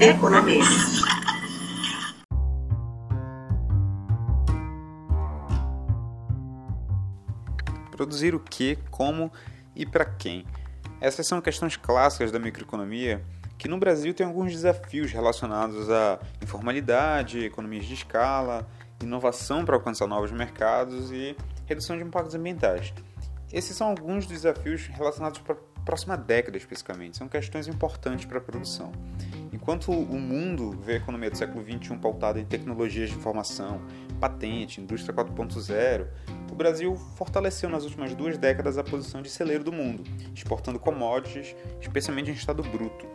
Economia. Produzir o que, como e para quem? Essas são questões clássicas da microeconomia que no Brasil tem alguns desafios relacionados à informalidade, economias de escala, inovação para alcançar novos mercados e redução de impactos ambientais. Esses são alguns dos desafios relacionados para a próxima década especificamente. São questões importantes para a produção. Enquanto o mundo vê a economia do século XXI pautada em tecnologias de informação, patente, indústria 4.0, o Brasil fortaleceu nas últimas duas décadas a posição de celeiro do mundo, exportando commodities, especialmente em estado bruto.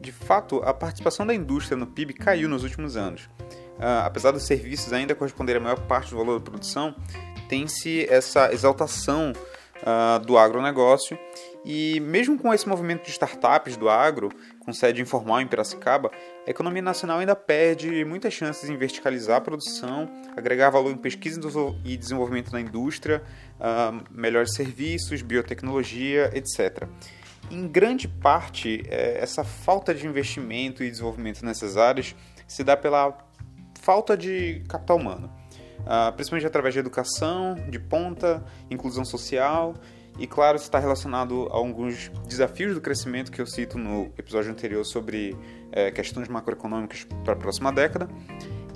De fato, a participação da indústria no PIB caiu nos últimos anos. Uh, apesar dos serviços ainda corresponderem a maior parte do valor da produção, tem-se essa exaltação uh, do agronegócio e mesmo com esse movimento de startups do agro, com sede informal em Piracicaba, a economia nacional ainda perde muitas chances em verticalizar a produção, agregar valor em pesquisa e desenvolvimento na indústria, uh, melhores serviços, biotecnologia, etc. Em grande parte, é, essa falta de investimento e desenvolvimento nessas áreas se dá pela falta de capital humano, uh, principalmente através de educação, de ponta, inclusão social e, claro, está relacionado a alguns desafios do crescimento que eu cito no episódio anterior sobre é, questões macroeconômicas para a próxima década.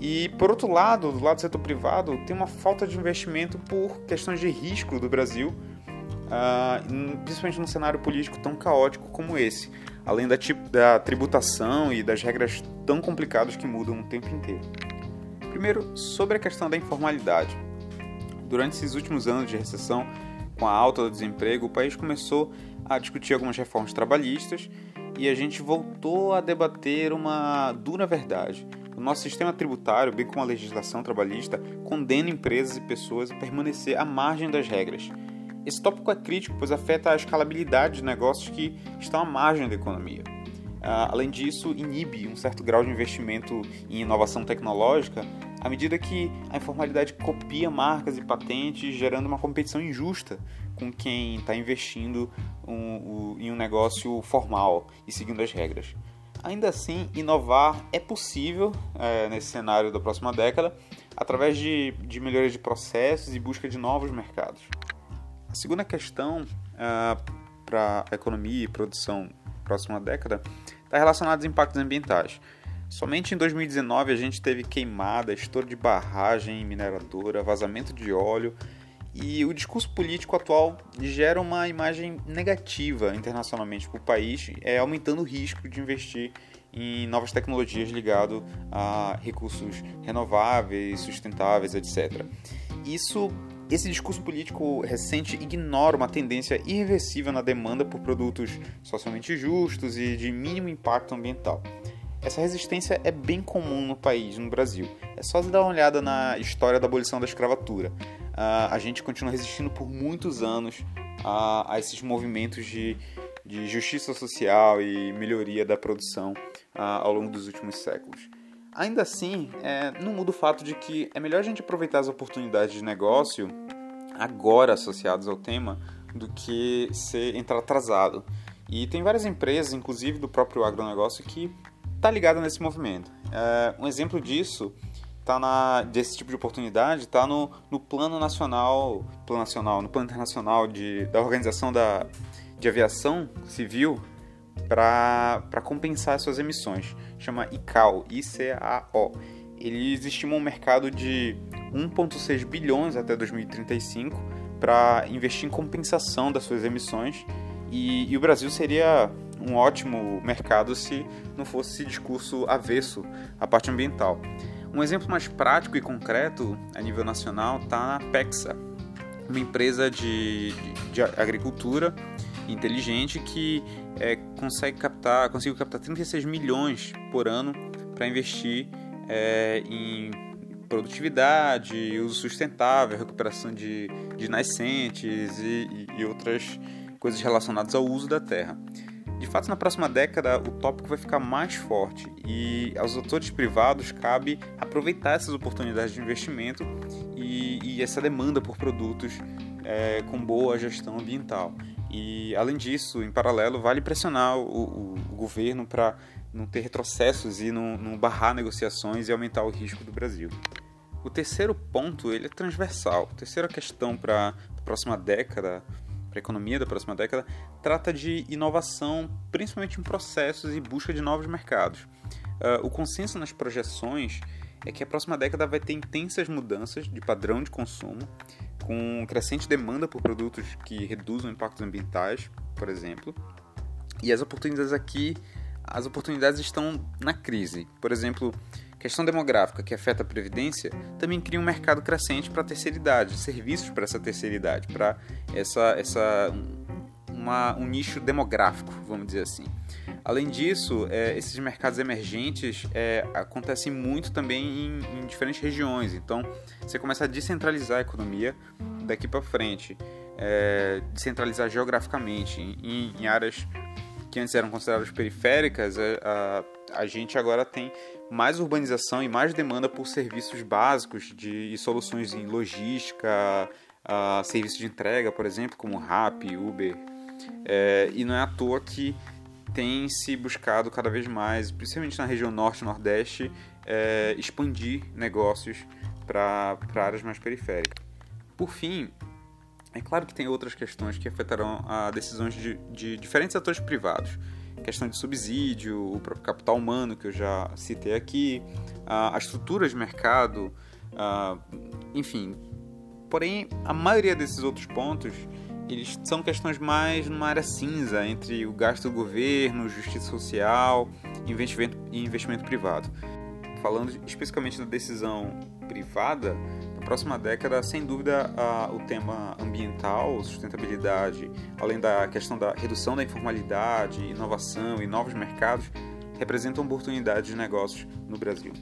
E, por outro lado, do lado do setor privado, tem uma falta de investimento por questões de risco do Brasil, uh, principalmente num cenário político tão caótico como esse, além da, da tributação e das regras tão complicadas que mudam o tempo inteiro. Primeiro, sobre a questão da informalidade. Durante esses últimos anos de recessão, com a alta do desemprego, o país começou a discutir algumas reformas trabalhistas e a gente voltou a debater uma dura verdade. O nosso sistema tributário, bem como a legislação trabalhista, condena empresas e pessoas a permanecer à margem das regras. Esse tópico é crítico, pois afeta a escalabilidade de negócios que estão à margem da economia. Uh, além disso, inibe um certo grau de investimento em inovação tecnológica à medida que a informalidade copia marcas e patentes, gerando uma competição injusta com quem está investindo um, um, em um negócio formal e seguindo as regras. Ainda assim, inovar é possível é, nesse cenário da próxima década através de, de melhoria de processos e busca de novos mercados. A segunda questão é, para a economia e produção próxima década está relacionada aos impactos ambientais. Somente em 2019 a gente teve queimada, estouro de barragem mineradora, vazamento de óleo e o discurso político atual gera uma imagem negativa internacionalmente para o país, é, aumentando o risco de investir em novas tecnologias ligado a recursos renováveis, sustentáveis, etc. Isso, esse discurso político recente ignora uma tendência irreversível na demanda por produtos socialmente justos e de mínimo impacto ambiental. Essa resistência é bem comum no país, no Brasil. É só dar uma olhada na história da abolição da escravatura. Uh, a gente continua resistindo por muitos anos a, a esses movimentos de, de, justiça social e melhoria da produção uh, ao longo dos últimos séculos. Ainda assim, é, não muda o fato de que é melhor a gente aproveitar as oportunidades de negócio agora associadas ao tema do que ser entrar atrasado. E tem várias empresas, inclusive do próprio agronegócio, que está ligada nesse movimento. É, um exemplo disso tá na desse tipo de oportunidade está no, no plano nacional, plano nacional, no plano internacional de, da organização da, de aviação civil para compensar suas emissões. Chama ICAO, ICAO. Eles estimam um mercado de 1,6 bilhões até 2035 para investir em compensação das suas emissões e, e o Brasil seria um ótimo mercado se não fosse esse discurso avesso à parte ambiental. Um exemplo mais prático e concreto a nível nacional está na Pexa, uma empresa de, de, agricultura inteligente que é, consegue captar, conseguiu captar 36 milhões por ano para investir é, em produtividade, uso sustentável, recuperação de, de nascentes e, e outras coisas relacionadas ao uso da terra. De fato, na próxima década, o tópico vai ficar mais forte e aos autores privados cabe aproveitar essas oportunidades de investimento e, e essa demanda por produtos é, com boa gestão ambiental. E, além disso, em paralelo, vale pressionar o, o, o governo para não ter retrocessos e não, não barrar negociações e aumentar o risco do Brasil. O terceiro ponto ele é transversal. A terceira questão para a próxima década, para a economia da próxima década, trata de inovação, principalmente em processos e busca de novos mercados. Uh, o consenso nas projeções é que a próxima década vai ter intensas mudanças de padrão de consumo, com crescente demanda por produtos que reduzam impactos ambientais, por exemplo. E as oportunidades aqui, as oportunidades estão na crise. Por exemplo, questão demográfica que afeta a previdência também cria um mercado crescente para a terceira idade, serviços para essa terceira idade, para essa essa um nicho demográfico, vamos dizer assim. Além disso, é, esses mercados emergentes é, acontecem muito também em, em, diferentes regiões. Então, você começa a descentralizar a economia daqui para frente, é, descentralizar geograficamente em, em, áreas que antes eram consideradas periféricas. É, a, a, gente agora tem mais urbanização e mais demanda por serviços básicos de, e soluções em logística, a, serviços de entrega, por exemplo, como Rappi, Uber. É, e não é à toa que tem se buscado cada vez mais, principalmente na região norte e nordeste, é, expandir negócios para áreas mais periféricas. Por fim, é claro que tem outras questões que afetarão a decisões de, de diferentes atores privados. Questão de subsídio, o próprio capital humano, que eu já citei aqui, a, a estrutura de mercado, a, enfim. Porém, a maioria desses outros pontos eles são questões mais numa área cinza entre o gasto do governo, justiça social e investimento privado. Falando especificamente da decisão privada, próxima década, sem dúvida, a, o tema ambiental, sustentabilidade, além da questão da redução da informalidade, inovação e novos mercados, representam oportunidades de negócios no Brasil.